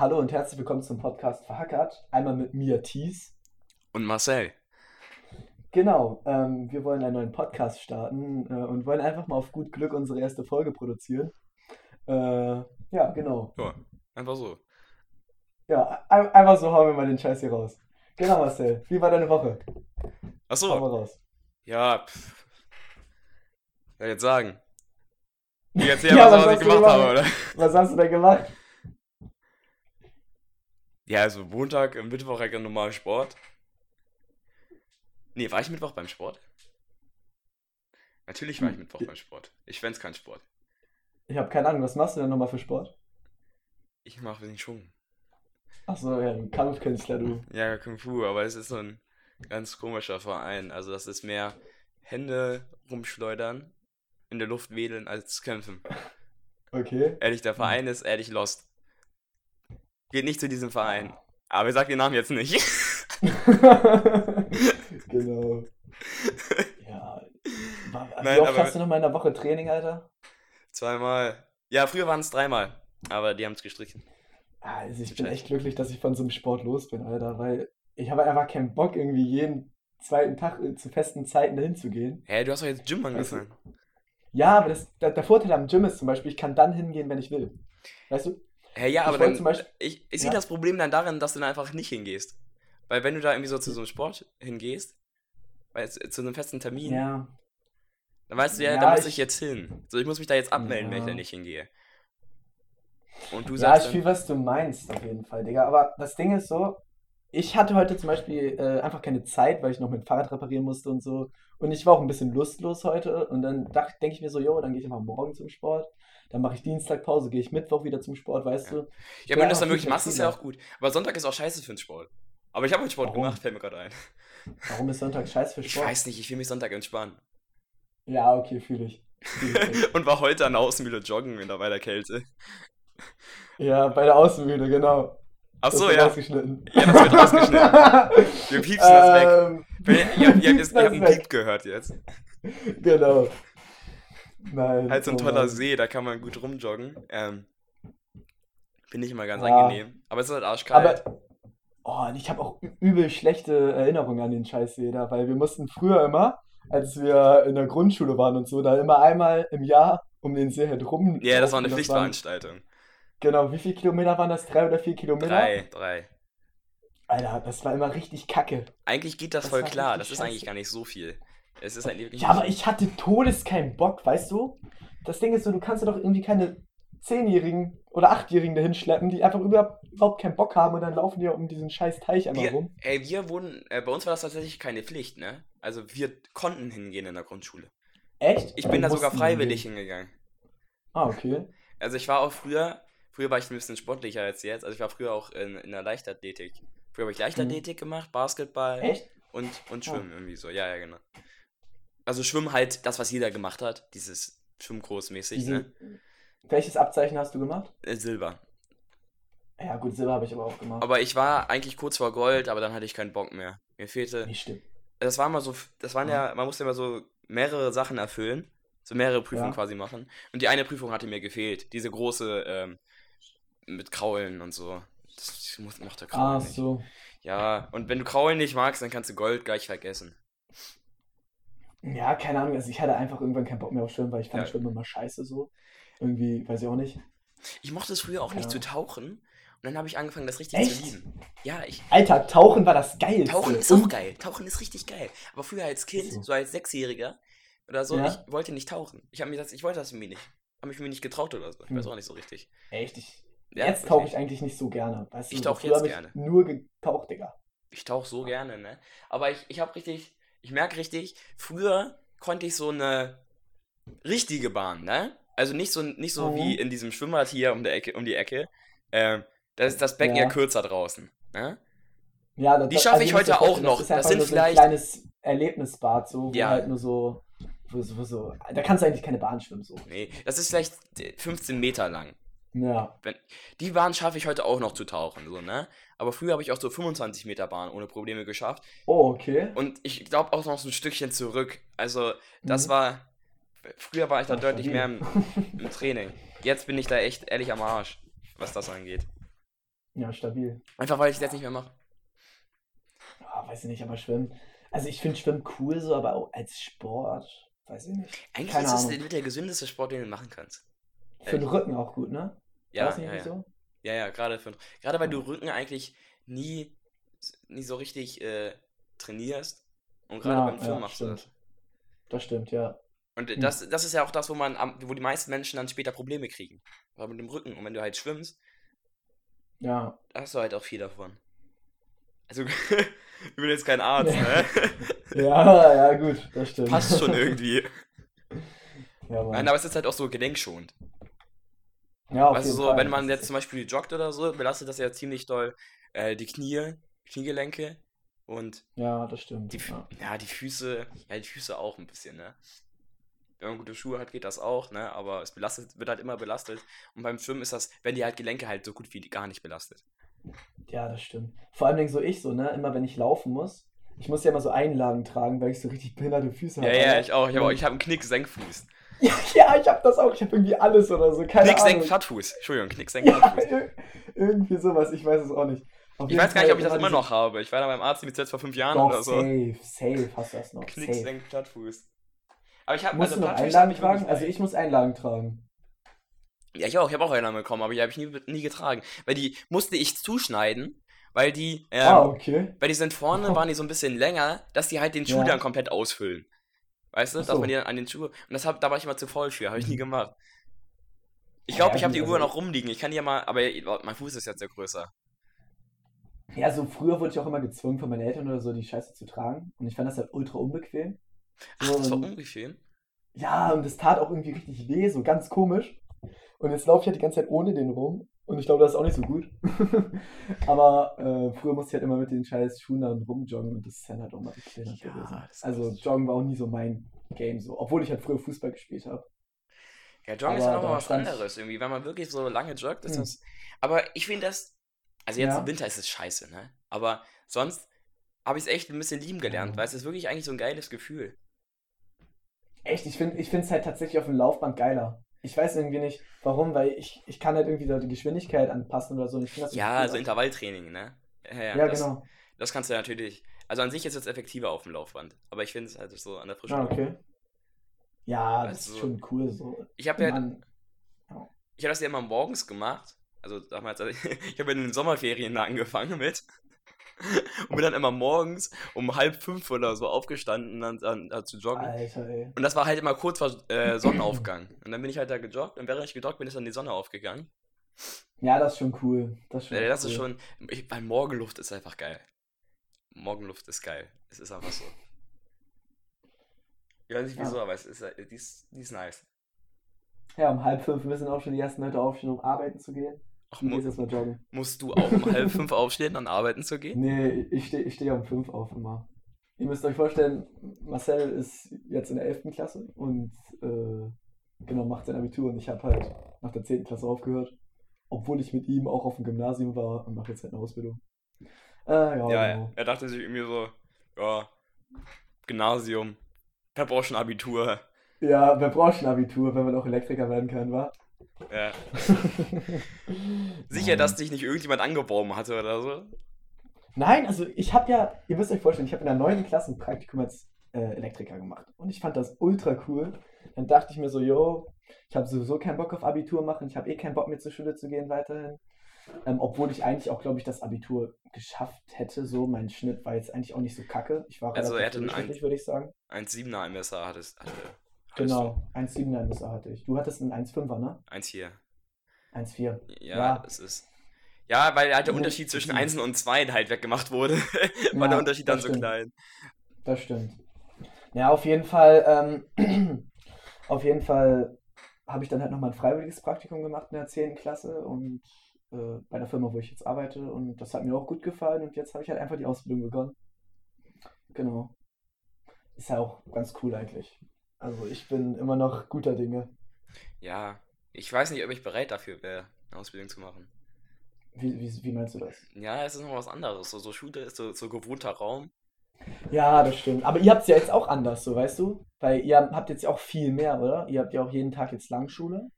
Hallo und herzlich willkommen zum Podcast Verhackert. Einmal mit mir, Thies. Und Marcel. Genau, ähm, wir wollen einen neuen Podcast starten äh, und wollen einfach mal auf gut Glück unsere erste Folge produzieren. Äh, ja, genau. Ja, einfach so. Ja, ein einfach so hauen wir mal den Scheiß hier raus. Genau, Marcel. Wie war deine Woche? Achso. Hau mal raus. Ja, pff. Ich jetzt sagen? Ich erzähl ja, was, was ich gemacht habe, oder? Was hast du denn gemacht? Ja, also Montag, Mittwoch halt normal Sport. Nee, war ich Mittwoch beim Sport? Natürlich war ich hm. Mittwoch beim Sport. Ich fände kein Sport. Ich habe keine Ahnung, was machst du denn nochmal für Sport? Ich mache wenig Schwung. Achso, ja, ein Kampfkünstler, du. Ja, Kung Fu, aber es ist so ein ganz komischer Verein. Also das ist mehr Hände rumschleudern, in der Luft wedeln als kämpfen. Okay. Ehrlich, der Verein ist ehrlich lost. Geht nicht zu diesem Verein. Aber ich sag den Namen jetzt nicht. genau. Ja. Wie Nein, oft hast du noch mal in der Woche Training, Alter? Zweimal. Ja, früher waren es dreimal. Aber die haben es gestrichen. Also ich bin echt glücklich, dass ich von so einem Sport los bin, Alter, weil ich habe einfach keinen Bock, irgendwie jeden zweiten Tag äh, zu festen Zeiten dahin zu gehen. Hä, hey, du hast doch jetzt Gym angefangen. Weißt du? Ja, aber das, der, der, Vorteil am Gym ist zum Beispiel, ich kann dann hingehen, wenn ich will. Weißt du? Hä, hey, ja, aber dann, Beispiel, ich, ich sehe ja. das Problem dann darin, dass du dann einfach nicht hingehst. Weil wenn du da irgendwie so zu so einem Sport hingehst, weil, zu einem festen Termin, ja. dann weißt du ja, ja da muss ich, ich, jetzt hin. So, ich muss mich da jetzt abmelden, wenn ich da nicht hingehe. Und du sagst. Ja, ich fühle, was du meinst, auf jeden Fall, Digga. Aber das Ding ist so, ich hatte heute zum Beispiel äh, einfach keine Zeit, weil ich noch mein Fahrrad reparieren musste und so. Und ich war auch ein bisschen lustlos heute. Und dann denke ich mir so, jo, dann gehe ich einfach morgen zum Sport. Dann mache ich Dienstag Pause, gehe ich Mittwoch wieder zum Sport, weißt ja. du. Ja, wenn du das dann wirklich machst, ist ja auch gut. Aber Sonntag ist auch scheiße für den Sport. Aber ich habe heute Sport Warum? gemacht, fällt mir gerade ein. Warum ist Sonntag scheiße für Sport? Ich weiß nicht, ich will mich Sonntag entspannen. Ja, okay, fühle ich. Fühl ich und war heute an der Außenmühle joggen in der, bei der Kälte. Ja, bei der Außenmühle, genau. Ach so, ja. Rausgeschnitten. Ja, das wird rausgeschnitten. Wir piepsen das weg. Ähm, ihr, ihr, ihr, ihr habt einen Piep gehört jetzt. Genau. Nein. Halt so ein oh toller. See, da kann man gut rumjoggen. Ähm, Finde ich immer ganz ja. angenehm. Aber es ist halt arschkalt. Aber, oh, ich habe auch übel schlechte Erinnerungen an den Scheißsee da, weil wir mussten früher immer, als wir in der Grundschule waren und so, da immer einmal im Jahr um den See halt rum. Ja, das war eine Pflichtveranstaltung. Genau, wie viele Kilometer waren das? Drei oder vier Kilometer? Drei, drei. Alter, das war immer richtig kacke. Eigentlich geht das, das voll klar, das ist eigentlich gar nicht so viel. Es ist halt ja, aber ich hatte todes keinen Bock, weißt du? Das Ding ist so, du kannst ja doch irgendwie keine Zehnjährigen oder Achtjährigen dahin schleppen, die einfach überhaupt keinen Bock haben und dann laufen die um diesen scheiß Teich einmal wir, rum. Ey, wir wurden, äh, bei uns war das tatsächlich keine Pflicht, ne? Also wir konnten hingehen in der Grundschule. Echt? Ich bin da sogar freiwillig hingehen. hingegangen. Ah, okay. Also ich war auch früher, Früher war ich ein bisschen sportlicher als jetzt. Also ich war früher auch in, in der Leichtathletik. Früher habe ich Leichtathletik mhm. gemacht, Basketball Echt? und, und Schwimmen oh. irgendwie so. Ja, ja, genau. Also Schwimmen halt das, was jeder gemacht hat. Dieses Schwimmgroßmäßig, ne? Welches Abzeichen hast du gemacht? Äh, Silber. Ja, gut, Silber habe ich aber auch gemacht. Aber ich war eigentlich kurz vor Gold, aber dann hatte ich keinen Bock mehr. Mir fehlte. Nicht stimmt. Das war immer so, das waren ja, man musste immer so mehrere Sachen erfüllen. So mehrere Prüfungen ja. quasi machen. Und die eine Prüfung hatte mir gefehlt. Diese große, ähm, mit Kraulen und so. Das macht der Kraulen nicht. so. Ja, und wenn du Kraulen nicht magst, dann kannst du Gold gleich vergessen. Ja, keine Ahnung. Also ich hatte einfach irgendwann keinen Bock mehr auf Schwimmen, weil ich fand ja. Schwimmen immer scheiße so. Irgendwie, weiß ich auch nicht. Ich mochte es früher auch ja. nicht zu tauchen. Und dann habe ich angefangen, das richtig Echt? zu lieben. Ja, ich. Alter, Tauchen war das geil. Tauchen ist auch geil. Tauchen ist richtig geil. Aber früher als Kind, so, so als Sechsjähriger oder so, ja. ich wollte nicht tauchen. Ich habe mir gesagt, ich wollte das irgendwie nicht. Habe mich mir nicht getraut oder so. Ich hm. weiß auch nicht so richtig. Echt? Ich, ja, jetzt tauche ich eigentlich nicht so gerne. Weißt ich tauche jetzt gerne. Nur getaucht, Digga. Ich tauche so gerne, ne? Aber ich, ich habe richtig, ich merke richtig, früher konnte ich so eine richtige Bahn, ne? Also nicht so, nicht so mhm. wie in diesem Schwimmbad hier um, der Ecke, um die Ecke. Ähm, das ist das Becken ja, ja kürzer draußen, ne? Ja, das, die schaffe also ich heute auch noch. Das, das sind so vielleicht. ein kleines Erlebnisbad, so, wo ja. halt nur so, wo, wo so. Da kannst du eigentlich keine Bahn schwimmen, so. Nee, das ist vielleicht 15 Meter lang. Ja. Wenn, die Bahn schaffe ich heute auch noch zu tauchen, so, ne? Aber früher habe ich auch so 25 Meter Bahn ohne Probleme geschafft. Oh, okay. Und ich glaube auch noch so ein Stückchen zurück. Also, das mhm. war. Früher war ich da Ach, deutlich mehr im, im, Training. Jetzt bin ich da echt ehrlich am Arsch, was das angeht. Ja, stabil. Einfach weil ich das jetzt nicht mehr mache. Oh, weiß ich nicht, aber Schwimmen. Also ich finde Schwimmen cool so, aber auch als Sport, weiß ich nicht. Eigentlich Keine ist es der, der gesündeste Sport, den du machen kannst. Für den Rücken auch gut, ne? Ja, ja, ja. So? ja, ja, gerade für, gerade weil du Rücken eigentlich nie, nie so richtig äh, trainierst. Und gerade ja, beim Film ja, machst stimmt. du das. Das stimmt, ja. Und hm. das, das ist ja auch das, wo man, wo die meisten Menschen dann später Probleme kriegen. Aber mit dem Rücken. Und wenn du halt schwimmst, ja. hast du halt auch viel davon. Also, ich bin jetzt kein Arzt, ne? ja, ja, gut, das stimmt. Passt schon irgendwie. Ja, Nein, aber es ist halt auch so gelenkschonend. Ja, auf also so, Fall. wenn man jetzt zum Beispiel joggt oder so, belastet das ja ziemlich doll äh, die Knie, Kniegelenke und ja, das stimmt. Die, ja. ja. die Füße, ja, die Füße auch ein bisschen, ne? Wenn man gute Schuhe hat, geht das auch, ne? Aber es belastet, wird halt immer belastet. Und beim Schwimmen ist das, wenn die halt Gelenke halt so gut wie gar nicht belastet. Ja, das stimmt. Vor allem so ich so, ne? Immer wenn ich laufen muss, ich muss ja immer so Einlagen tragen, weil ich so richtig behinderte Füße habe. Ja, ja, ich auch. Ich habe hab einen Knick-Senkfuß. Ja, ja, ich habe das auch. Ich habe irgendwie alles oder so. Keine Knick, Senk, Plattfuß. Entschuldigung, Knick, Senk, Plattfuß. Ja, irgendwie sowas. Ich weiß es auch nicht. Auf ich weiß gar nicht, ob ich das immer noch habe. Ich war da beim Arzt mit jetzt vor fünf Jahren Doch, oder so. Safe, safe hast du das noch. Knick, Senk, Plattfuß. Aber ich habe also du noch Einlagen tragen? Also ich muss Einlagen tragen. Ja, ich auch. Ich habe auch Einlagen bekommen, aber die habe ich nie, nie getragen. Weil die musste ich zuschneiden weil die, ähm, ah, okay. weil die sind vorne, waren die so ein bisschen länger, dass die halt den Schuh ja. dann komplett ausfüllen. Weißt du, so. dass man die dann an den Schuh. Und das hab, da war ich immer zu voll für, habe ich nie mhm. gemacht. Ich glaube, ja, ich habe die Uhr also noch rumliegen. Ich kann die ja mal, aber mein Fuß ist jetzt ja größer. Ja, so früher wurde ich auch immer gezwungen von meinen Eltern oder so, die Scheiße zu tragen. Und ich fand das halt ultra unbequem. Ach, das war unbequem? Ja, und das tat auch irgendwie richtig weh, so ganz komisch. Und jetzt laufe ich halt die ganze Zeit ohne den rum. Und ich glaube, das ist auch nicht so gut. Aber äh, früher musste ich halt immer mit den scheiß Schuhen dann rumjoggen und das ist dann halt auch mal richtig ja, gewesen. Also Joggen war auch nie so mein Game so, obwohl ich halt früher Fußball gespielt habe. Ja, Joggen aber ist ja nochmal was anderes irgendwie, wenn man wirklich so lange joggt, ist hm. das. Aber ich finde das. Also jetzt ja. im Winter ist es scheiße, ne? Aber sonst habe ich es echt ein bisschen lieben gelernt, mhm. weil es ist wirklich eigentlich so ein geiles Gefühl. Echt, ich finde es halt tatsächlich auf dem Laufband geiler. Ich weiß irgendwie nicht, warum, weil ich, ich kann halt irgendwie da die Geschwindigkeit anpassen oder so. ja, so also Intervalltraining, ne? Ja, ja, ja das, genau. Das kannst du natürlich. Also an sich ist es effektiver auf dem Laufband, aber ich finde es halt so an der frischen ah, okay. Ja, das also, ist schon cool so. Ich habe ja, ich habe das ja immer morgens gemacht. Also damals, also ich habe in den Sommerferien da angefangen mit und bin dann immer morgens um halb fünf oder so aufgestanden, dann, dann, dann zu joggen. Alter, ey. Und das war halt immer kurz vor äh, Sonnenaufgang. Und dann bin ich halt da gejoggt und während ich gejoggt bin, ist dann die Sonne aufgegangen. Ja, das ist schon cool. Das ist, schon ja, das cool. ist schon. Ich, weil Morgenluft ist einfach geil. Morgenluft ist geil. Es ist einfach so. Ich weiß nicht wieso, ja. aber es ist, die ist, die ist nice. Ja, um halb fünf müssen auch schon die ersten Leute aufstehen, um arbeiten zu gehen. Ach, mu erstmal joggen. Musst du auch um halb fünf aufstehen, dann arbeiten zu gehen? Nee, ich stehe ich steh um fünf auf immer. Ihr müsst euch vorstellen, Marcel ist jetzt in der 11. Klasse und äh, genau macht sein Abitur und ich habe halt nach der 10. Klasse aufgehört, obwohl ich mit ihm auch auf dem Gymnasium war und mache jetzt halt eine Ausbildung. Äh, ja, ja, genau. er dachte sich irgendwie so, ja, Gymnasium, wer braucht schon Abitur? Ja, wer braucht schon Abitur, wenn man auch Elektriker werden kann, wa? Ja. Sicher, dass dich nicht irgendjemand angeworben hatte oder so? Nein, also ich habe ja, ihr müsst euch vorstellen, ich habe in der neunten Klasse ein Praktikum als äh, Elektriker gemacht. Und ich fand das ultra cool. Dann dachte ich mir so, yo, ich habe sowieso keinen Bock auf Abitur machen, ich habe eh keinen Bock mehr zur Schule zu gehen weiterhin. Ähm, obwohl ich eigentlich auch, glaube ich, das Abitur geschafft hätte. So, mein Schnitt war jetzt eigentlich auch nicht so kacke. Ich war also relativ durchschnittlich, würde ich sagen. 1,7er MSA hattest, hatte, Genau, 1,7er Messer hatte ich. Du hattest einen 1,5er, ne? 1,4. 1,4. Ja, ja, das ist. Ja, weil halt der Unterschied zwischen 1 und 2 halt weggemacht wurde, war ja, der Unterschied dann so stimmt. klein. Das stimmt. Ja, auf jeden Fall, ähm, auf jeden Fall habe ich dann halt nochmal ein freiwilliges Praktikum gemacht in der 10. Klasse und äh, bei der Firma, wo ich jetzt arbeite und das hat mir auch gut gefallen und jetzt habe ich halt einfach die Ausbildung begonnen. Genau. Ist ja auch ganz cool eigentlich. Also ich bin immer noch guter Dinge. Ja, ich weiß nicht, ob ich bereit dafür wäre, eine Ausbildung zu machen. Wie, wie, wie meinst du das? Ja, es ist noch was anderes. So, so Schule ist so, so gewohnter Raum. Ja, das stimmt. Aber ihr habt es ja jetzt auch anders, so weißt du? Weil ihr habt jetzt auch viel mehr, oder? Ihr habt ja auch jeden Tag jetzt Langschule.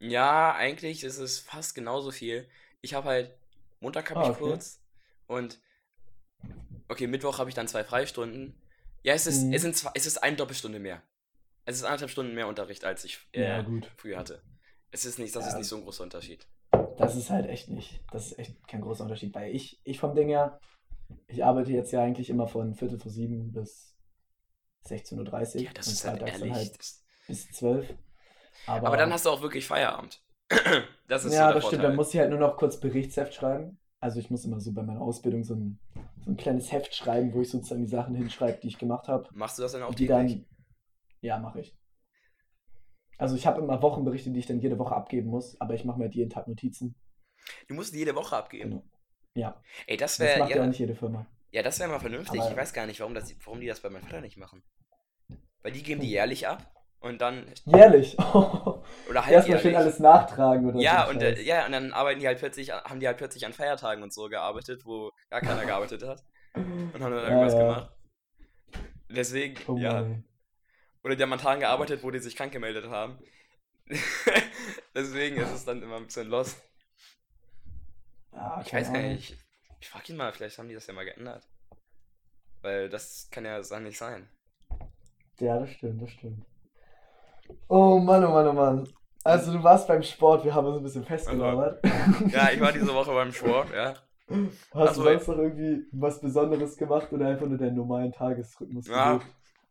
Ja, eigentlich ist es fast genauso viel. Ich habe halt Montag habe Ah, ich okay. kurz. Und okay, Mittwoch habe ich dann zwei Freistunden. Ja, es ist, Mhm. es sind zwei, es ist eine Doppelstunde mehr. Es ist anderthalb Stunden mehr Unterricht, als ich äh, Ja, gut. früher hatte. Es ist nicht, das Ja. ist nicht so ein großer Unterschied. Das ist halt echt nicht. Das ist echt kein großer Unterschied. Weil ich, ich vom Ding her, ich arbeite jetzt ja eigentlich immer von Viertel vor sieben bis 16.30 Uhr. Ja, das ist halt ehrlich. halt bis 12. Aber, aber dann hast du auch wirklich Feierabend. das ist ja, so das stimmt. Vorteil. Dann muss ich halt nur noch kurz Berichtsheft schreiben. Also ich muss immer so bei meiner Ausbildung so ein, so ein kleines Heft schreiben, wo ich sozusagen die Sachen hinschreibe, die ich gemacht habe. Machst du das dann auch die täglich? dann. Ja, mache ich. Also ich habe immer Wochenberichte, die ich dann jede Woche abgeben muss, aber ich mache mir halt jeden Tag Notizen. Du musst die jede Woche abgeben. Genau. Ja, Ey, das das wäre macht ja ja, nicht jede Firma. ja, das wäre mal vernünftig. Aber- ich weiß gar nicht, warum, das, warum die das bei meinem Vater nicht machen. Weil die geben die jährlich ab und dann Jährlich. oder Erstmal schön alles nachtragen oder Ja, so. und äh, ja, und dann arbeiten die halt plötzlich, haben die halt plötzlich an Feiertagen und so gearbeitet, wo gar keiner gearbeitet hat und haben dann Ja, irgendwas ja. gemacht. Deswegen, Oh ja. Oder die haben an Tagen gearbeitet, wo die sich krank gemeldet haben. Deswegen ist es dann immer ein bisschen lost. Ja, Ich weiß gar nicht. Ich, ich frag ihn mal, vielleicht haben die das ja mal geändert. Weil das kann ja nicht sein. Ja, das stimmt, das stimmt. Oh Mann, oh Mann, oh Mann. Also du warst beim Sport, wir haben uns ein bisschen festgelabert. Ja, ich war diese Woche beim Sport, ja. Hast Ach so, du sonst noch irgendwie was Besonderes gemacht oder einfach nur deinen normalen Tagesrhythmus Ja,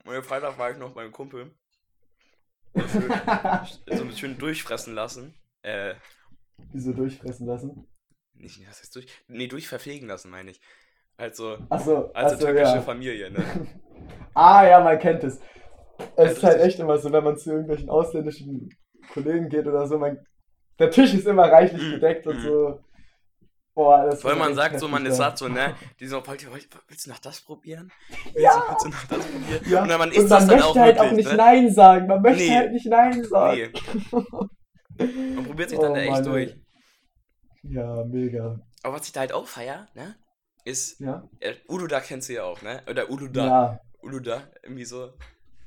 und Freitag war ich noch beim Kumpel. So schön durchfressen lassen. Äh, Wieso durchfressen lassen? nicht, was heißt durch? Nee, durchverpflegen lassen, meine ich. Also, Achso, also achso, türkische ja. Familie, ne? Ah ja, man kennt es. Es Ja, ist halt echt immer so, wenn man zu irgendwelchen ausländischen Kollegen geht oder so, man, der Tisch ist immer reichlich Mm, gedeckt und mm. so. Boah, das Weil man sagt so, man ist satt, so, ne? Die so, wollt ihr, willst du noch das probieren? Willst, Ja. du, willst du noch das probieren? Ja. Und dann man Und isst man das dann möchte auch halt auch wirklich, nicht ne? Nein sagen. Man möchte Nee. halt nicht Nein sagen. Nee. Man probiert sich dann Oh da echt durch. Ja, mega. Aber was ich da halt auch feier, ne? Ist, Ja? äh, Uluda kennst du ja auch, ne? Oder Uluda. Ja. Uluda, irgendwie so.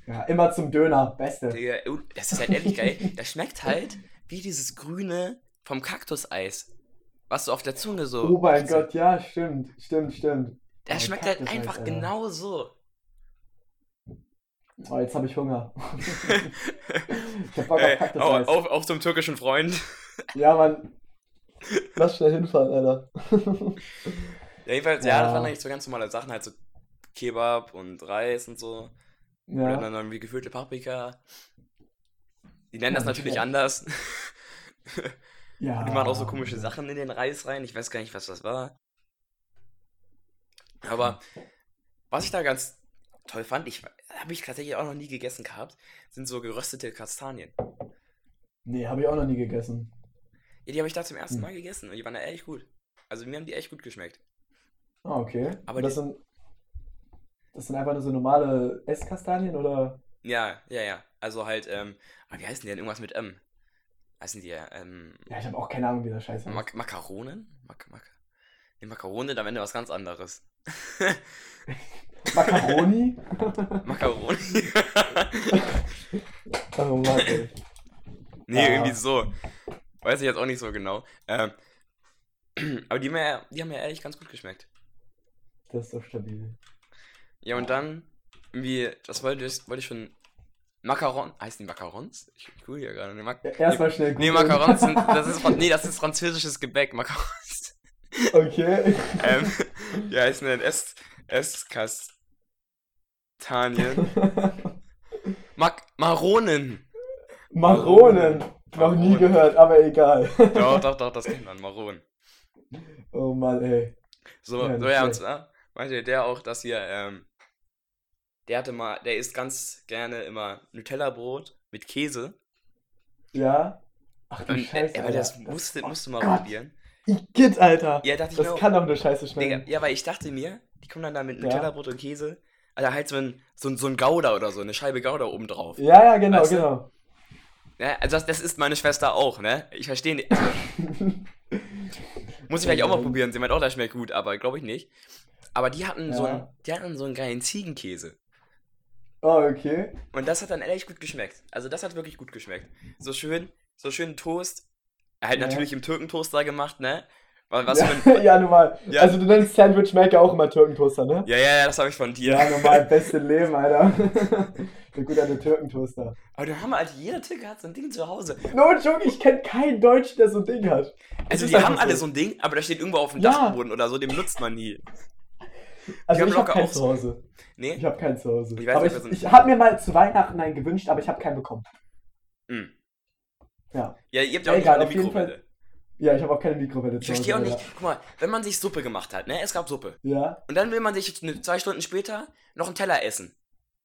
Ja, immer zum Döner. Beste. Digga, das ist halt ehrlich geil. Das schmeckt halt wie dieses grüne vom Kaktuseis. Was so auf der Zunge so. Oh mein Gott, ja, stimmt. Stimmt, stimmt. Das Oh, schmeckt halt Kaktuseis, einfach Alter. genau so. Oh, jetzt habe ich Hunger. ich hab Bock auf Kaktus auch, auch, auch zum türkischen Freund. Ja, Mann. Lass schnell hinfahren, Alter. Ja, jedenfalls, ja. Ja. das waren eigentlich so ganz normale Sachen, halt so Kebab und Reis und so. Oder ja. dann irgendwie gefüllte Paprika. Die nennen das natürlich anders. ja. Die machen auch so komische Sachen in den Reis rein. Ich weiß gar nicht, was das war. Aber was ich da ganz toll fand, ich habe ich tatsächlich auch noch nie gegessen gehabt, sind so geröstete Kastanien. Nee, habe ich auch noch nie gegessen. Ja, die habe ich da zum ersten Hm. Mal gegessen und die waren da ehrlich gut. Also mir haben die echt gut geschmeckt. Ah, okay. Aber Aber das die- sind. Das sind einfach nur so normale Esskastanien oder? Ja, ja, ja. Also halt, ähm, ah, wie heißen die denn? Irgendwas mit M. Heißen die ja, ähm, Ja, ich habe auch keine Ahnung, wie das Scheiß heißt. Mak Makaronen? Mak Mak nee, Makaronen, am Ende was ganz anderes. Macaroni? Makaroni. oh Mann, ey. Nee, Ah. irgendwie so. Weiß ich jetzt auch nicht so genau. Ähm, aber die, haben mir, die haben mir ehrlich ganz gut geschmeckt. Das ist doch stabil. Ja, und dann, irgendwie, das wollte ich, wollte ich schon. Macaron, heißen die Macarons? Ich, google hier gerade. Nee, Mac Ja, Erstmal schnell nee, googeln. Macarons sind, das ist, nee, das ist französisches Gebäck, Macarons. Okay. ähm, die heißen dann Est, Estkastanien. Mac Maronen. Maronen. Noch nie gehört, aber egal. Doch, doch, doch, das kennt man, Maronen. oh Mann, ey. So, Ja, so ja, und zwar meinte der auch, dass hier, ähm, der hatte mal, der isst ganz gerne immer Nutella-Brot mit Käse. Ja? Ach du Und, äh, Scheiße, aber das Alter. musste, oh musste mal Gott. probieren. Igitt, Alter. Ja, dachte ich Das mir kann doch nur Scheiße schmecken. ja, weil ich dachte mir, die kommen dann da mit. Nutella-Brot und Käse. Also halt so ein, so ein, so ein Gouda oder so, eine Scheibe Gouda oben drauf. Ja, ja, genau, Weißt du? genau. Ja, also das, das ist meine Schwester auch, ne? Ich verstehe nicht. Also, muss ich vielleicht auch mal probieren. Sie meint auch, das schmeckt gut, aber glaube ich nicht. Aber die hatten, so Ja. einen, die hatten so einen geilen Ziegenkäse. Oh, okay. Und das hat dann ehrlich gut geschmeckt. Also das hat wirklich gut geschmeckt. So schön, so schön Toast. Halt Ja. natürlich im Türkentoaster gemacht, ne? Was ja, für ein... ja, normal. Ja. Also du nennst Sandwich Maker auch immer Türkentoaster, ne? Ja, ja, ja, das habe ich von dir. Ja, normal, beste Leben, Alter. Der gute alte Türkentoaster. Aber dann haben wir halt, jeder Türke hat so ein Ding zu Hause. No joke, ich kenne keinen Deutschen, der so ein Ding hat. Also die haben alle so ein Ding, aber da steht irgendwo auf dem ja. Dachboden oder so, den benutzt man nie. Also ich habe keinen zu Hause. Nee? Ich habe keinen zu Hause. Ich, weiß, aber ich, ich habe mir mal zu Weihnachten einen gewünscht, aber ich habe keinen bekommen. Mhm. Ja. Ja, ihr habt ja auch Egal, eine Mikrowelle. Ja, ich habe auch keine Mikrowelle Ich verstehe auch nicht. Ja. Guck mal, wenn man sich Suppe gemacht hat, ne? Es gab Suppe. Ja. Und dann will man sich zwei Stunden später noch einen Teller essen.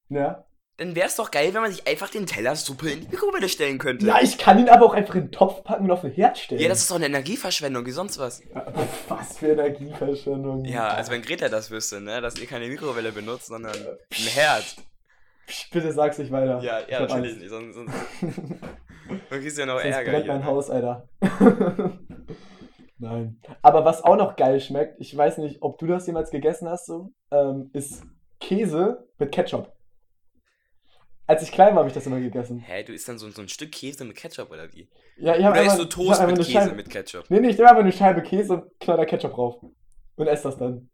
Ja. Dann wäre es doch geil, wenn man sich einfach den Teller Suppe in die Mikrowelle stellen könnte. Ja, ich kann ihn aber auch einfach in den Topf packen und auf den Herd stellen. Ja, das ist doch eine Energieverschwendung, wie sonst was. Was für Energieverschwendung. Ja, also wenn Greta das wüsste, ne? Dass ihr keine Mikrowelle benutzt, sondern ein Herd. Bitte sag's nicht weiter. Ja, ja, natürlich nicht. Sonst, sonst Man kriegst ja noch Sonst Ärger. brennt mein Haus, Alter. Nein. Aber was auch noch geil schmeckt, ich weiß nicht, ob du das jemals gegessen hast, so, ähm, ist Käse mit Ketchup. Als ich klein war, habe ich das immer gegessen. Hä, du isst dann so, so ein Stück Käse mit Ketchup oder wie? Ja, ich habe Oder isst du Toast mit Käse Scheibe, mit Ketchup? Nee, nee, ich nehme einfach eine Scheibe Käse und knall da Ketchup drauf. Und esse das dann.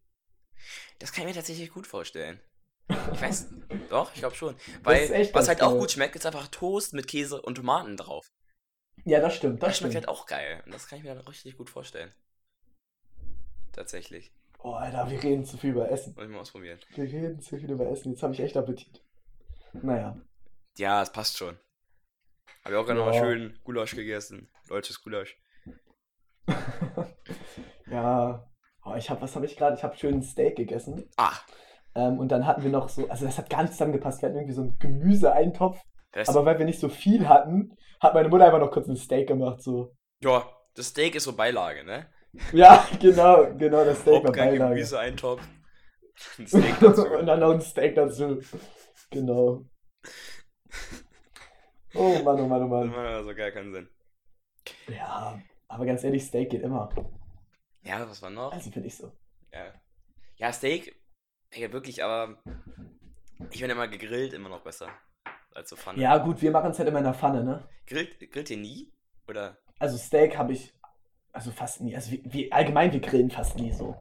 Das kann ich mir tatsächlich gut vorstellen. Ich weiß, doch, ich glaube schon. Weil, was halt geil. auch gut schmeckt, ist einfach Toast mit Käse und Tomaten drauf. Ja, das stimmt. Das, das schmeckt halt auch geil. Und das kann ich mir dann richtig gut vorstellen. Tatsächlich. Oh, Alter, wir reden zu viel über Essen. Muss ich mal ausprobieren. Wir reden zu viel über Essen. Jetzt habe ich echt Appetit. Naja. Ja, es passt schon. Habe ich auch gerade ja. nochmal schön Gulasch gegessen. Deutsches Gulasch. ja. Oh, ich habe, was habe ich gerade? Ich habe schön Steak gegessen. Ah. Ähm, und dann hatten wir noch so, also das hat nicht zusammengepasst. Wir hatten irgendwie so einen Gemüseeintopf. Aber weil wir nicht so viel hatten, hat meine Mutter einfach noch kurz ein Steak gemacht. So. Ja, das Steak ist so Beilage, ne? Ja, genau, genau, das Steak war Beilage. Gemüseeintopf. Ein Steak dazu. und dann noch ein Steak dazu. Genau. Oh Mann, oh Mann, oh Mann. Das macht also gar keinen Sinn. Ja, aber ganz ehrlich, Steak geht immer. Ja, was war noch? Also finde ich so. Ja. Ja, Steak ja, wirklich, aber ich finde immer gegrillt immer noch besser als so Pfanne. Ja, gut, wir machen es halt immer in der Pfanne, ne? Grillt, grillt ihr nie? Oder? Also Steak habe ich, also fast nie. Also wir, allgemein, wir grillen fast nie so.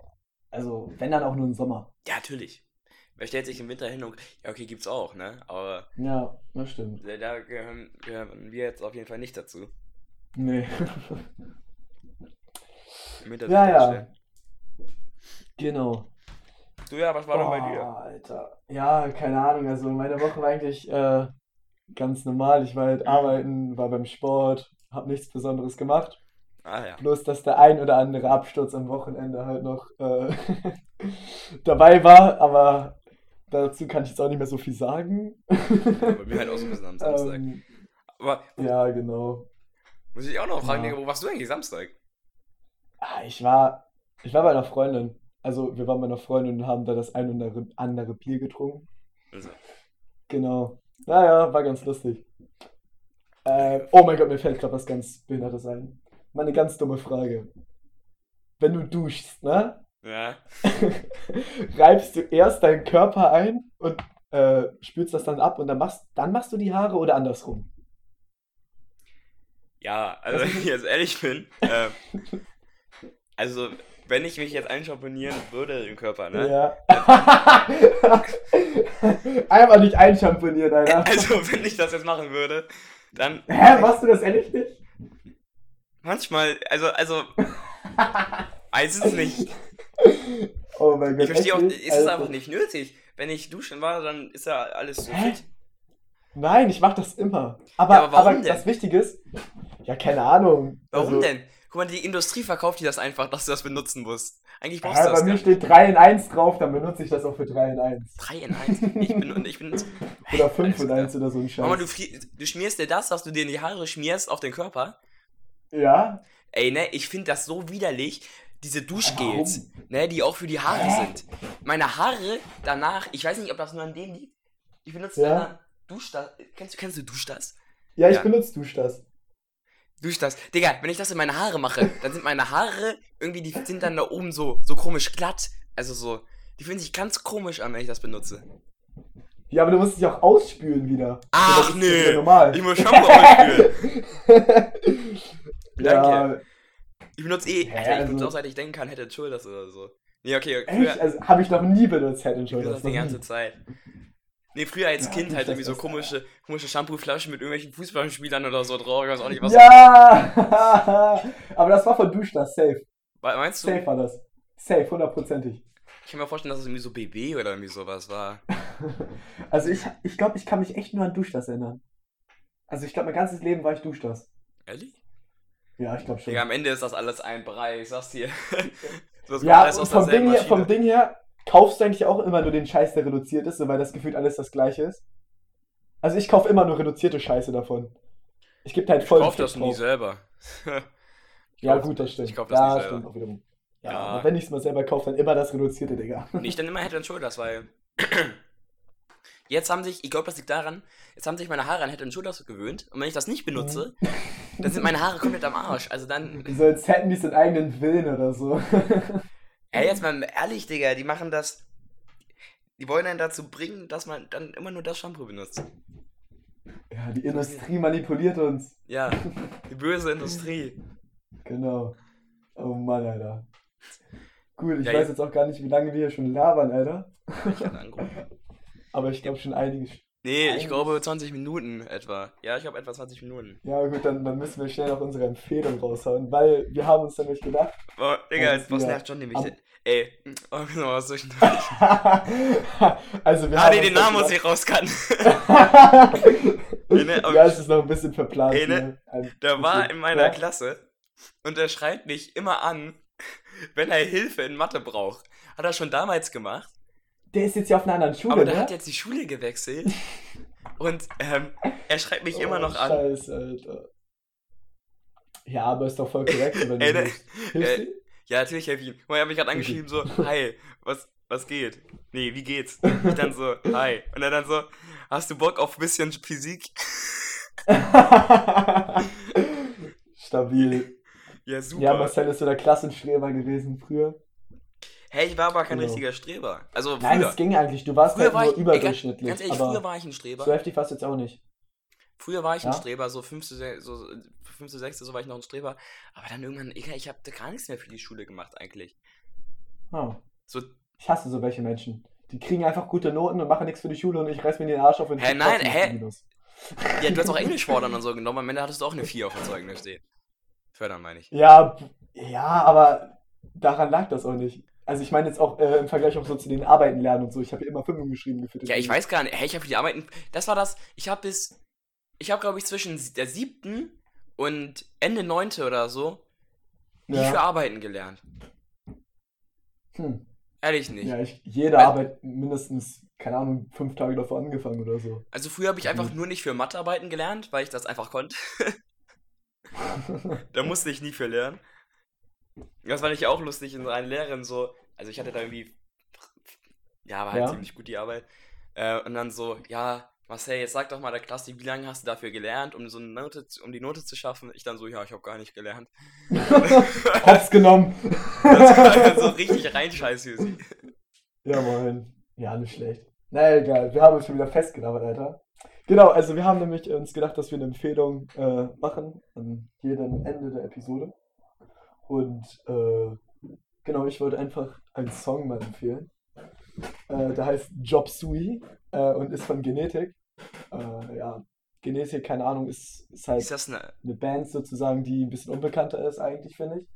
Also, wenn dann auch nur im Sommer. Ja, natürlich. Wer stellt sich im Winter hin und. Ja, okay, gibt's auch, ne? Aber. Ja, das stimmt. Da gehören, gehören wir jetzt auf jeden Fall nicht dazu. Nee. ja, ja. Genau. Du ja, was war denn bei dir? Alter. Ja, keine Ahnung. Also meine Woche war eigentlich äh, ganz normal. Ich war halt arbeiten, war beim Sport, hab nichts Besonderes gemacht. Ah ja. Bloß, dass der ein oder andere Absturz am Wochenende halt noch äh, dabei war, aber dazu kann ich jetzt auch nicht mehr so viel sagen. bei mir halt auch so ein bisschen am Samstag. Ähm, aber, ja, genau. Muss ich auch noch fragen, ja. wo warst du eigentlich Samstag? Ah, ich war, ich war bei einer Freundin. Also wir waren bei einer Freundin und haben da das ein oder andere Bier getrunken. Also. Genau. Naja, war ganz lustig. Äh, oh mein Gott, mir fällt gerade was ganz Behindertes ein. Mal eine ganz dumme Frage. Wenn du duschst, ne? Ja. reibst du erst deinen Körper ein und äh, spülst das dann ab und dann machst, dann machst du die Haare oder andersrum? Ja, also wenn ich jetzt ehrlich bin, äh, also wenn ich mich jetzt einschamponieren würde im Körper, ne? Ja. Einfach nicht einschamponieren, Alter. Also, wenn ich das jetzt machen würde, dann. Hä, machst du das ehrlich nicht? Manchmal, also, also. weiß es nicht. Oh mein Gott. Ich verstehe auch, ist es einfach nicht nötig. Wenn ich duschen war, dann ist ja alles so Hä? fit. Nein, ich mach das immer. Aber, ja, aber, aber das Wichtige ist, ja, keine Ahnung. Warum also, denn? Guck mal, die Industrie verkauft dir das einfach, dass du das benutzen musst. Eigentlich brauchst ja, du das. Bei mir steht 3 in 1 drauf, dann benutze ich das auch für 3 in 1. 3 in 1? Ich bin. Ich bin oder 5 in 1 oder so ein Scheiß. Mama, du, du schmierst dir das, was du dir in die Haare schmierst, auf den Körper? Ja. Ey, ne, ich finde das so widerlich. Diese Duschgels, ne, die auch für die Haare Hä? sind. Meine Haare danach, ich weiß nicht, ob das nur an dem liegt. Ich benutze ja. dann Duschdas. Kennst, kennst du Duschdas? Ja, ich ja. benutze Duschdas. Durch das. Digga, wenn ich das in meine Haare mache, dann sind meine Haare irgendwie, die sind dann da oben so, so komisch glatt. Also so, die fühlen sich ganz komisch an, wenn ich das benutze. Ja, aber du musst dich auch ausspülen wieder. Ach so, nee, ich muss Shampoo ausspülen. Danke. Ja, Ich benutze eh, Alter, ich also, benutze auch seit ich denken kann, Head Shoulders oder so. Nee, okay. Früher, Echt? Also habe ich noch nie benutzt, Head Shoulders. Ich benutze die ganze Zeit. Nee, früher als ja, Kind halt irgendwie so komische, komische Shampoo-Flaschen mit irgendwelchen Fußballspielern oder so drauf. Ich weiß auch nicht, was Ja! Aber das war von Duschdas, safe. Meinst du? Safe war das. Safe, hundertprozentig. Ich kann mir vorstellen, dass es irgendwie so BB oder irgendwie sowas war. also ich, ich glaube, ich kann mich echt nur an Duschdas erinnern. Also ich glaube, mein ganzes Leben war ich Duschdas. Ehrlich? Ja, ich glaube schon. Ja, am Ende ist das alles ein Brei, ich sag's dir. ja, und vom Ding, her, vom Ding her kaufst du eigentlich auch immer nur den Scheiß, der reduziert ist, weil das gefühlt alles das gleiche ist. Also ich kaufe immer nur reduzierte Scheiße davon. Ich gebe halt voll. Ich kauf das drauf. nie selber. ja, gut, das stimmt. Ich kauf das ja, nie selber. stimmt. Ja, ja. aber wenn ich es mal selber kaufe, dann immer das reduzierte, Digga. Nicht dann immer Head and Shoulders, weil jetzt haben sich, ich glaube, das liegt daran, jetzt haben sich meine Haare an Head and Shoulders gewöhnt und wenn ich das nicht benutze, mhm. Dann sind meine Haare komplett am Arsch. Also dann. So als hätten die so einen eigenen Willen oder so. Ey, jetzt mal ehrlich, Digga, die machen das. Die wollen einen dazu bringen, dass man dann immer nur das Shampoo benutzt. Ja, die Industrie manipuliert uns. Ja, die böse Industrie. Genau. Oh Mann, Alter. Gut, ich ja, weiß jetzt auch gar nicht, wie lange wir hier schon labern, Alter. Ich Aber ich glaube schon einiges. Nee, einiges. ich glaube 20 Minuten etwa. Ja, ich glaube etwa 20 Minuten. Ja, gut, dann, dann müssen wir schnell noch unsere Empfehlung raushauen, weil wir haben uns nämlich gedacht. Boah, Digga, was nervt schon nämlich denn? Ey, oh, genau, was soll ich denn Also, wir ah, haben. nee, den Namen muss ich rauskanten. nee, ne, ja, es ist noch ein bisschen verplant. Ey, ne, der war in meiner ja. Klasse und er schreit mich immer an, wenn er Hilfe in Mathe braucht. Hat er schon damals gemacht. Der ist jetzt ja auf einer anderen Schule, Aber der ne? hat jetzt die Schule gewechselt. und ähm, er schreibt mich oh, immer noch an. Scheiße, Alter. Ja, aber ist doch voll korrekt, wenn du Ey, ne, hilfst. Äh, ja, natürlich ich ihm. Er hat mich gerade angeschrieben, so, hi, was, was geht? Nee, wie geht's? Ich dann so, hi. Und er dann so, hast du Bock auf ein bisschen Physik? Stabil. Ja, super. Ja, Marcel ist so der Klassenstreber gewesen früher. Hey, ich war aber kein genau. richtiger Streber. Also früher. Nein, es ging eigentlich. Du warst früher halt war nur ich, überdurchschnittlich. Ganz ehrlich, früher war ich ein Streber. So heftig warst du jetzt auch nicht. Früher war ich ja? ein Streber, so fünfte, so fünfte, sechste, so war ich noch ein Streber. Aber dann irgendwann, ich, ich habe gar nichts mehr für die Schule gemacht eigentlich. Oh. So, ich hasse so welche Menschen. Die kriegen einfach gute Noten und machen nichts für die Schule und ich reiß mir den Arsch auf und Hä, nein, hä? Ja, du hast auch Englisch fordern und so genommen. Am Ende hattest du auch eine 4 auf dem Zeugnis stehen. Fördern, meine ich. Ja, ja, aber daran lag das auch nicht. Also ich meine jetzt auch äh, im Vergleich auch so zu den Arbeiten lernen und so. Ich habe ja immer Fünfen geschrieben gefühlt. Ja, ich weiß gar nicht. Hey, ich habe die Arbeiten. Das war das. Ich habe bis. Ich habe, glaube ich, zwischen der siebten und Ende neunte oder so nie ja. für Arbeiten gelernt. Hm. Ehrlich nicht. Ja, ich, jede Weil, Arbeit mindestens, keine Ahnung, fünf Tage davor angefangen oder so. Also früher habe ich einfach nur nicht für Mathearbeiten gelernt, weil ich das einfach konnte. da musste ich nie für lernen. Das fand ich auch lustig in seinen Lehrern so. Also ich hatte da irgendwie. Ja, war halt ja. ziemlich gut die Arbeit. Äh, und dann so, ja, Marcel, jetzt sag doch mal der Klasse, wie lange hast du dafür gelernt, um so eine Note, um die Note zu schaffen? Ich dann so, ja, ich habe gar nicht gelernt. Hops genommen. das war dann so richtig reinscheiß für sie. Ja, moin. Ja, nicht schlecht. Na egal, wir haben uns schon wieder festgelabert, Alter. Genau, also wir haben nämlich uns gedacht, dass wir eine Empfehlung äh, machen an jedem Ende der Episode. Und äh, genau, ich wollte einfach einen Song mal empfehlen. Äh, der heißt Job Sui äh, und ist von Genetik. Äh, ja, Genetik, keine Ahnung, ist, ist halt ist eine... eine... Band sozusagen, die ein bisschen unbekannter ist eigentlich, finde ich.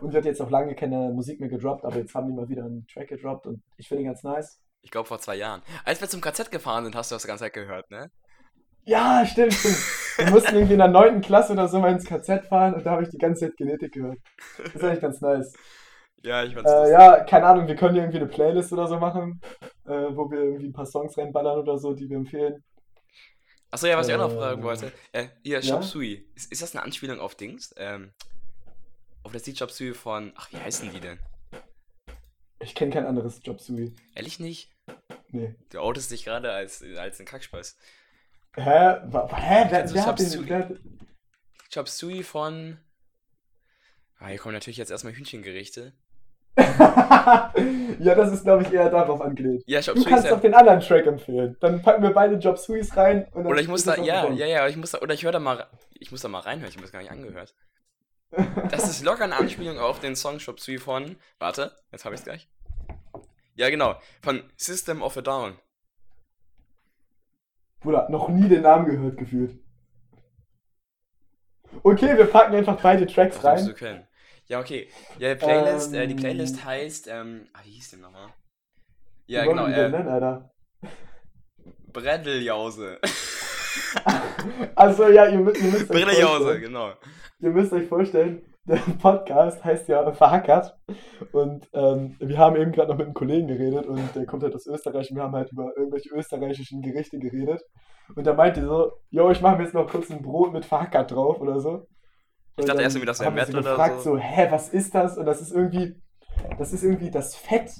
Und die hat jetzt auch lange keine Musik mehr gedroppt, aber jetzt haben die mal wieder einen Track gedroppt und ich finde ihn ganz nice. Ich glaube vor zwei Jahren. Als wir zum KZ gefahren sind, hast du das ganze Zeit gehört, ne? Ja, stimmt, stimmt. Wir mussten irgendwie in der 9. Klasse oder so mal ins KZ fahren und da habe ich die ganze Zeit Genetik gehört. Das ist eigentlich ganz nice. Ja, ich weiß äh, Ja, keine Ahnung, wir können irgendwie eine Playlist oder so machen, äh, wo wir irgendwie ein paar Songs reinballern oder so, die wir empfehlen. Achso, ja, was ich auch noch äh, fragen wollte. Äh, hier, Shop ja? Sui. Ist, ist das eine Anspielung auf Dings? Ähm, auf das Lied Shop Sui von. Ach, wie heißen die denn? Ich kenne kein anderes Job Sui. Ehrlich nicht? Nee. Du outest dich gerade als, als ein Kackspaß. Hä? Hä? Wer, wer hat den, Chop Sui von. Ah, hier kommen natürlich jetzt erstmal Hühnchengerichte. ja, das ist, glaube ich, eher darauf angelegt. Ja, Job du kannst doch den anderen Track empfehlen. Dann packen wir beide Job Suis rein. oder ich muss da, ja, ja, ja, ich muss da, oder ich höre da mal, ich muss da mal reinhören, ich habe das gar nicht angehört. Das ist locker eine Anspielung auf den Song Shop 3 von. Warte, jetzt habe ich es gleich. Ja, genau. Von System of a Down. Bruder, noch nie den Namen gehört gefühlt. Okay, wir packen einfach beide Tracks das rein. Du kennen. Ja, okay. Ja, die Playlist, ähm, äh, die Playlist heißt, ähm, ah, wie hieß die nochmal? Ja, genau. Äh, nennen, Alter? Breddeljause. also ja, ihr, müsst, ihr müsst euch vorstellen, genau. Ihr müsst euch vorstellen, der Podcast heißt ja Verhackert. Und ähm, wir haben eben gerade noch mit einem Kollegen geredet und der kommt halt aus Österreich und wir haben halt über irgendwelche österreichischen Gerichte geredet. Und der meinte so, yo, ich mache mir jetzt noch kurz ein Brot mit Verhackert drauf oder so. Ich dachte erst, wie das wäre Met oder gefragt, so. so, hä, was ist das? Und das ist irgendwie, das ist irgendwie das Fett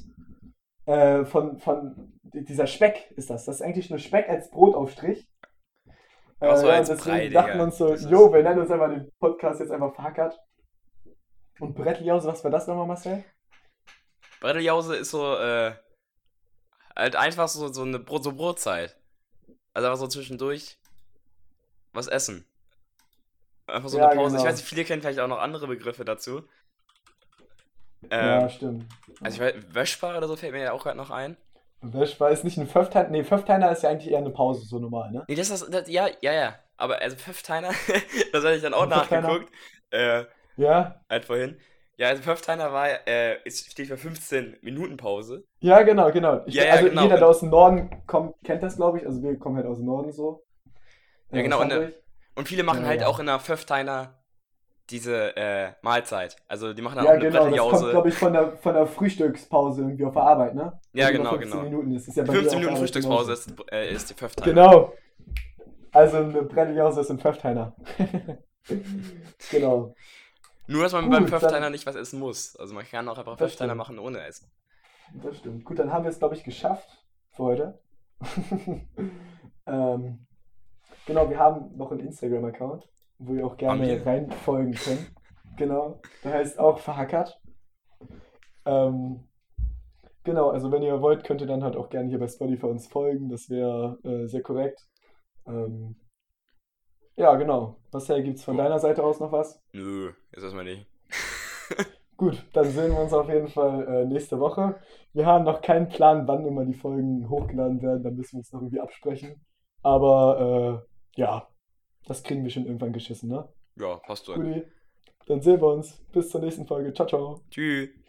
äh, von, von dieser Speck ist das. Das ist eigentlich nur Speck als Brotaufstrich. Äh, so als deswegen Brei, dachten wir uns so, jo, wir nennen uns einfach den Podcast jetzt einfach Fackert. Und Bretteljause, was war das nochmal, Marcel? Bretteljause ist so, äh, halt einfach so, so eine Brot, so Brotzeit. Also einfach so zwischendurch was essen. Einfach so ja, eine Pause. Genau. Ich weiß nicht, viele kennen vielleicht auch noch andere Begriffe dazu. Ähm, ja, stimmt. Also ich weiß, Wäschbar oder so fällt mir ja auch gerade noch ein. Wäschbar ist nicht ein Pföfteiner. Nee, Pföfteiner ist ja eigentlich eher eine Pause, so normal, ne? Nee, das ist das, ja, ja, ja. Aber also Pföfteiner, das hatte ich dann auch nachgeguckt. Äh, ja. Halt vorhin. Ja, also Pföfteiner war, äh, es steht für 15 Minuten Pause. Ja, genau, genau. Ich, ja, ja, also genau. jeder, der aus dem Norden kommt, kennt das, glaube ich. Also wir kommen halt aus dem Norden so. Ja, genau. Und, äh, und, viele machen ja, halt auch in der Pföfteiner diese äh, Mahlzeit. Also die machen dann ja, auch eine genau, Das kommt, glaube ich, von der, von der Frühstückspause irgendwie auf der Arbeit, ne? Ja, also genau, 15 genau. Minuten ist. ist ja 15 Minuten Frühstückspause ist, äh, ist die Pföfteiner. Genau. Also eine Brenneljause ist ein Pföfteiner. genau. Nur, dass man Gut, beim Pföfteiner nicht was essen muss. Also man kann auch einfach Pföfteiner machen ohne Essen. Das stimmt. Gut, dann haben wir es, glaube ich, geschafft für heute. ähm, genau, wir haben noch einen Instagram-Account wo ihr auch gerne reinfolgen könnt. Genau, der heißt auch Verhackert. Ähm, genau, also wenn ihr wollt, könnt ihr dann halt auch gerne hier bei Spotify uns folgen. Das wäre äh, sehr korrekt. Ähm, ja, genau. Marcel, gibt es von deiner Seite aus noch was? Nö, jetzt erstmal nicht. Gut, dann sehen wir uns auf jeden Fall äh, nächste Woche. Wir haben noch keinen Plan, wann immer die Folgen hochgeladen werden. Da müssen wir uns noch irgendwie absprechen. Aber äh, ja, das kriegen wir schon irgendwann geschissen, ne? Ja, passt so. Dann sehen wir uns. Bis zur nächsten Folge. Ciao, ciao. Tschüss.